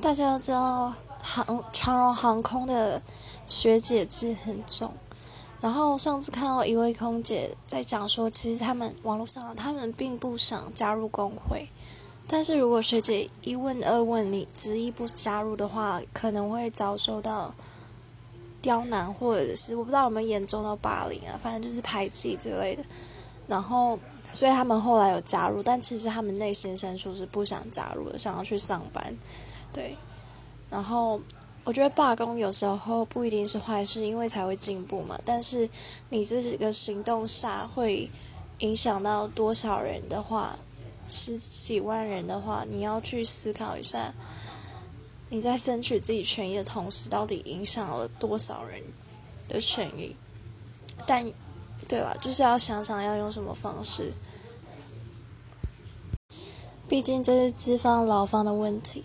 大家都知道航长荣航空的学姐制很重，然后上次看到一位空姐在讲说，其实他们网络上他们并不想加入工会，但是如果学姐一问二问你执意不加入的话，可能会遭受到刁难，或者是我不知道有没有严重到霸凌啊，反正就是排挤之类的。然后，所以他们后来有加入，但其实他们内心深处是不想加入的，想要去上班。对，然后我觉得罢工有时候不一定是坏事，因为才会进步嘛。但是你这几个行动下会影响到多少人的话，十几万人的话，你要去思考一下，你在争取自己权益的同时，到底影响了多少人的权益？但对吧？就是要想想要用什么方式，毕竟这是资方劳方的问题。